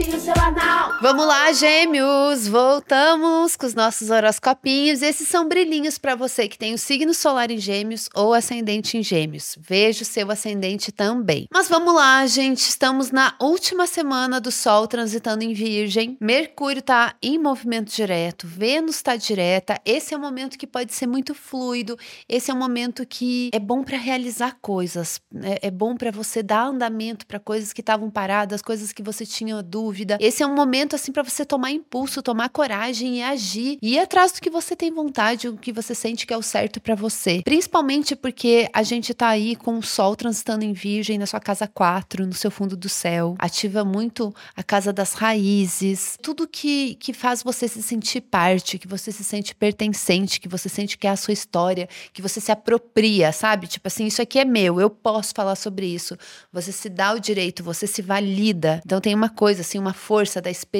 horoscopinho semanal. Vamos lá, gêmeos! Voltamos com os nossos horoscopinhos. Esses são brilhinhos para você que tem o signo solar em gêmeos ou ascendente em gêmeos. Veja o seu ascendente também. Mas vamos lá, gente. Estamos na última semana do Sol transitando em Virgem. Mercúrio tá em movimento direto, Vênus está direta. Esse é um momento que pode ser muito fluido. Esse é um momento que é bom para realizar coisas. É, é bom para você dar andamento para coisas que estavam paradas, coisas que você tinha dúvida. Esse é um momento assim para você tomar impulso, tomar coragem e agir e ir atrás do que você tem vontade, o que você sente que é o certo para você. Principalmente porque a gente tá aí com o sol transitando em virgem na sua casa 4, no seu fundo do céu. Ativa muito a casa das raízes, tudo que que faz você se sentir parte, que você se sente pertencente, que você sente que é a sua história, que você se apropria, sabe? Tipo assim, isso aqui é meu, eu posso falar sobre isso. Você se dá o direito, você se valida. Então tem uma coisa assim, uma força da experiência,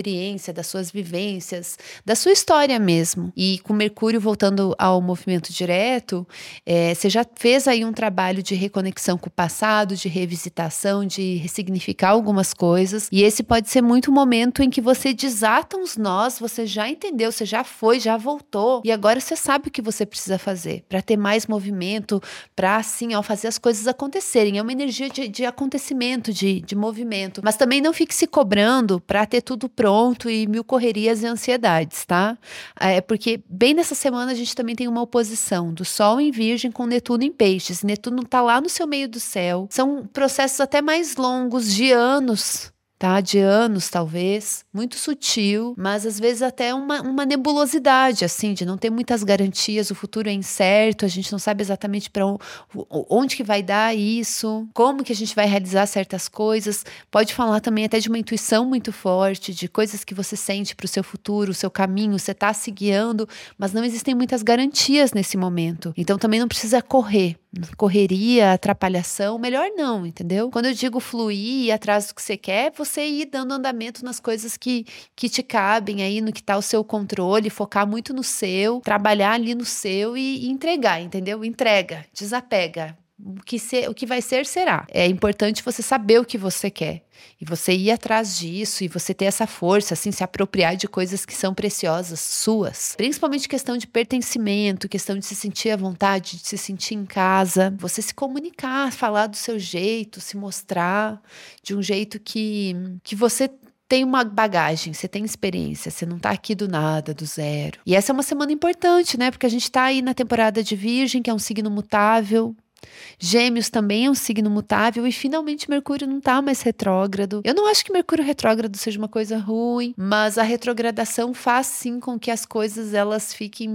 das suas vivências, da sua história mesmo. E com Mercúrio voltando ao movimento direto, é, você já fez aí um trabalho de reconexão com o passado, de revisitação, de ressignificar algumas coisas. E esse pode ser muito o momento em que você desata uns nós, você já entendeu, você já foi, já voltou. E agora você sabe o que você precisa fazer para ter mais movimento, para assim, ó, fazer as coisas acontecerem. É uma energia de, de acontecimento, de, de movimento. Mas também não fique se cobrando para ter tudo pronto e mil correrias e ansiedades, tá? É porque bem nessa semana a gente também tem uma oposição do Sol em Virgem com Netuno em Peixes. Netuno tá lá no seu meio do céu. São processos até mais longos, de anos tá? De anos, talvez, muito sutil, mas às vezes até uma, uma nebulosidade, assim, de não ter muitas garantias, o futuro é incerto, a gente não sabe exatamente para onde que vai dar isso, como que a gente vai realizar certas coisas. Pode falar também até de uma intuição muito forte, de coisas que você sente para o seu futuro, o seu caminho, você está se guiando, mas não existem muitas garantias nesse momento. Então também não precisa correr correria, atrapalhação, melhor não, entendeu? Quando eu digo fluir, ir atrás do que você quer, você ir dando andamento nas coisas que, que te cabem aí, no que tá o seu controle, focar muito no seu, trabalhar ali no seu e, e entregar, entendeu? Entrega, desapega, o que, ser, o que vai ser, será. É importante você saber o que você quer. E você ir atrás disso e você ter essa força, assim, se apropriar de coisas que são preciosas, suas. Principalmente questão de pertencimento, questão de se sentir à vontade, de se sentir em casa. Você se comunicar, falar do seu jeito, se mostrar de um jeito que, que você tem uma bagagem, você tem experiência, você não tá aqui do nada, do zero. E essa é uma semana importante, né? Porque a gente tá aí na temporada de Virgem, que é um signo mutável, Gêmeos também é um signo mutável e finalmente Mercúrio não está mais retrógrado. Eu não acho que Mercúrio retrógrado seja uma coisa ruim, mas a retrogradação faz sim com que as coisas elas fiquem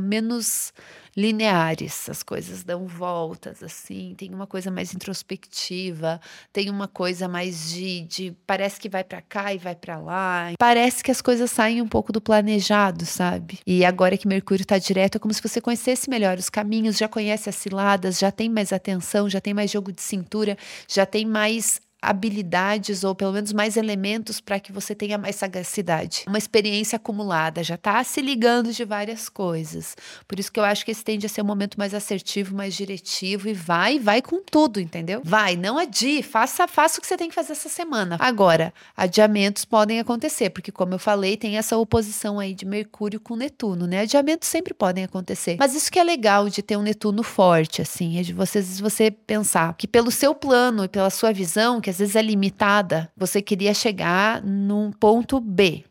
menos lineares, as coisas dão voltas assim, tem uma coisa mais introspectiva, tem uma coisa mais de, de parece que vai para cá e vai para lá. Parece que as coisas saem um pouco do planejado, sabe? E agora que Mercúrio está direto, é como se você conhecesse melhor os caminhos, já conhece as ciladas, já tem mais atenção, já tem mais jogo de cintura, já tem mais habilidades ou pelo menos mais elementos para que você tenha mais sagacidade. Uma experiência acumulada, já está se ligando de várias coisas. Por isso que eu acho que esse tende a ser um momento mais assertivo, mais diretivo e vai, vai com tudo, entendeu? Vai, não adie, faça, faça o que você tem que fazer essa semana. Agora, adiamentos podem acontecer, porque como eu falei, tem essa oposição aí de Mercúrio com Netuno, né? Adiamentos sempre podem acontecer. Mas isso que é legal de ter um Netuno forte, assim, é de você, você pensar que pelo seu plano e pela sua visão, que às vezes é limitada, você queria chegar num ponto B.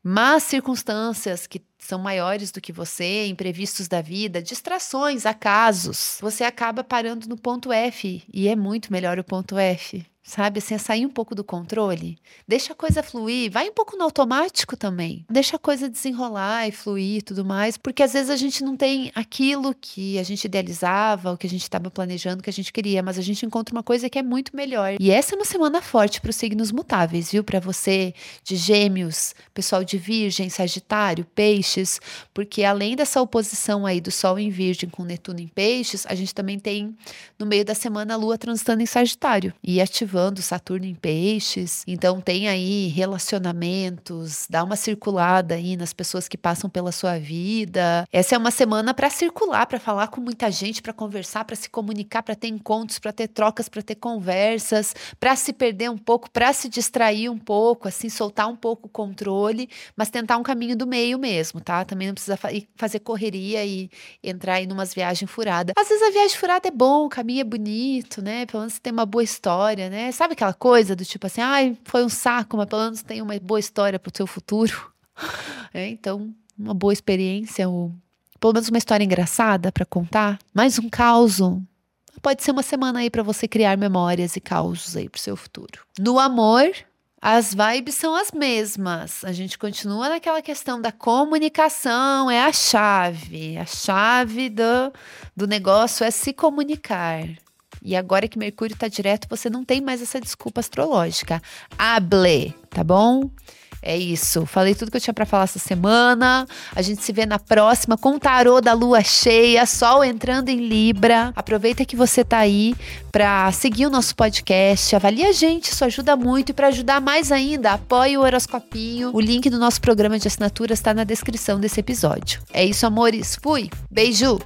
Mas circunstâncias que são maiores do que você, imprevistos da vida, distrações, acasos, você acaba parando no ponto F e é muito melhor o ponto F sabe? Assim, é sair um pouco do controle. Deixa a coisa fluir, vai um pouco no automático também. Deixa a coisa desenrolar e fluir e tudo mais, porque às vezes a gente não tem aquilo que a gente idealizava, o que a gente estava planejando, que a gente queria, mas a gente encontra uma coisa que é muito melhor. E essa é uma semana forte para os signos mutáveis, viu? Para você de Gêmeos, pessoal de Virgem, Sagitário, Peixes, porque além dessa oposição aí do Sol em Virgem com Netuno em Peixes, a gente também tem no meio da semana a Lua transitando em Sagitário e ativando ativando Saturno em Peixes. Então tem aí relacionamentos, dá uma circulada aí nas pessoas que passam pela sua vida. Essa é uma semana para circular, para falar com muita gente, para conversar, para se comunicar, para ter encontros, para ter trocas, para ter conversas, para se perder um pouco, para se distrair um pouco, assim, soltar um pouco o controle, mas tentar um caminho do meio mesmo, tá? Também não precisa fa fazer correria e entrar aí numas viagens furadas. Às vezes a viagem furada é bom, o caminho é bonito, né? Pelo menos tem uma boa história, né? Sabe aquela coisa do tipo assim, ai, foi um saco, mas pelo menos tem uma boa história pro seu futuro. É, então, uma boa experiência, ou pelo menos uma história engraçada para contar. Mais um caos. Pode ser uma semana aí para você criar memórias e causos aí pro seu futuro. No amor, as vibes são as mesmas. A gente continua naquela questão da comunicação, é a chave. A chave do, do negócio é se comunicar. E agora que Mercúrio está direto, você não tem mais essa desculpa astrológica. Hable, tá bom? É isso. Falei tudo que eu tinha para falar essa semana. A gente se vê na próxima com o tarô da lua cheia, sol entrando em Libra. Aproveita que você tá aí para seguir o nosso podcast, avalie a gente, isso ajuda muito e para ajudar mais ainda, apoie o horoscopinho. O link do nosso programa de assinaturas está na descrição desse episódio. É isso, amores. Fui. Beijo.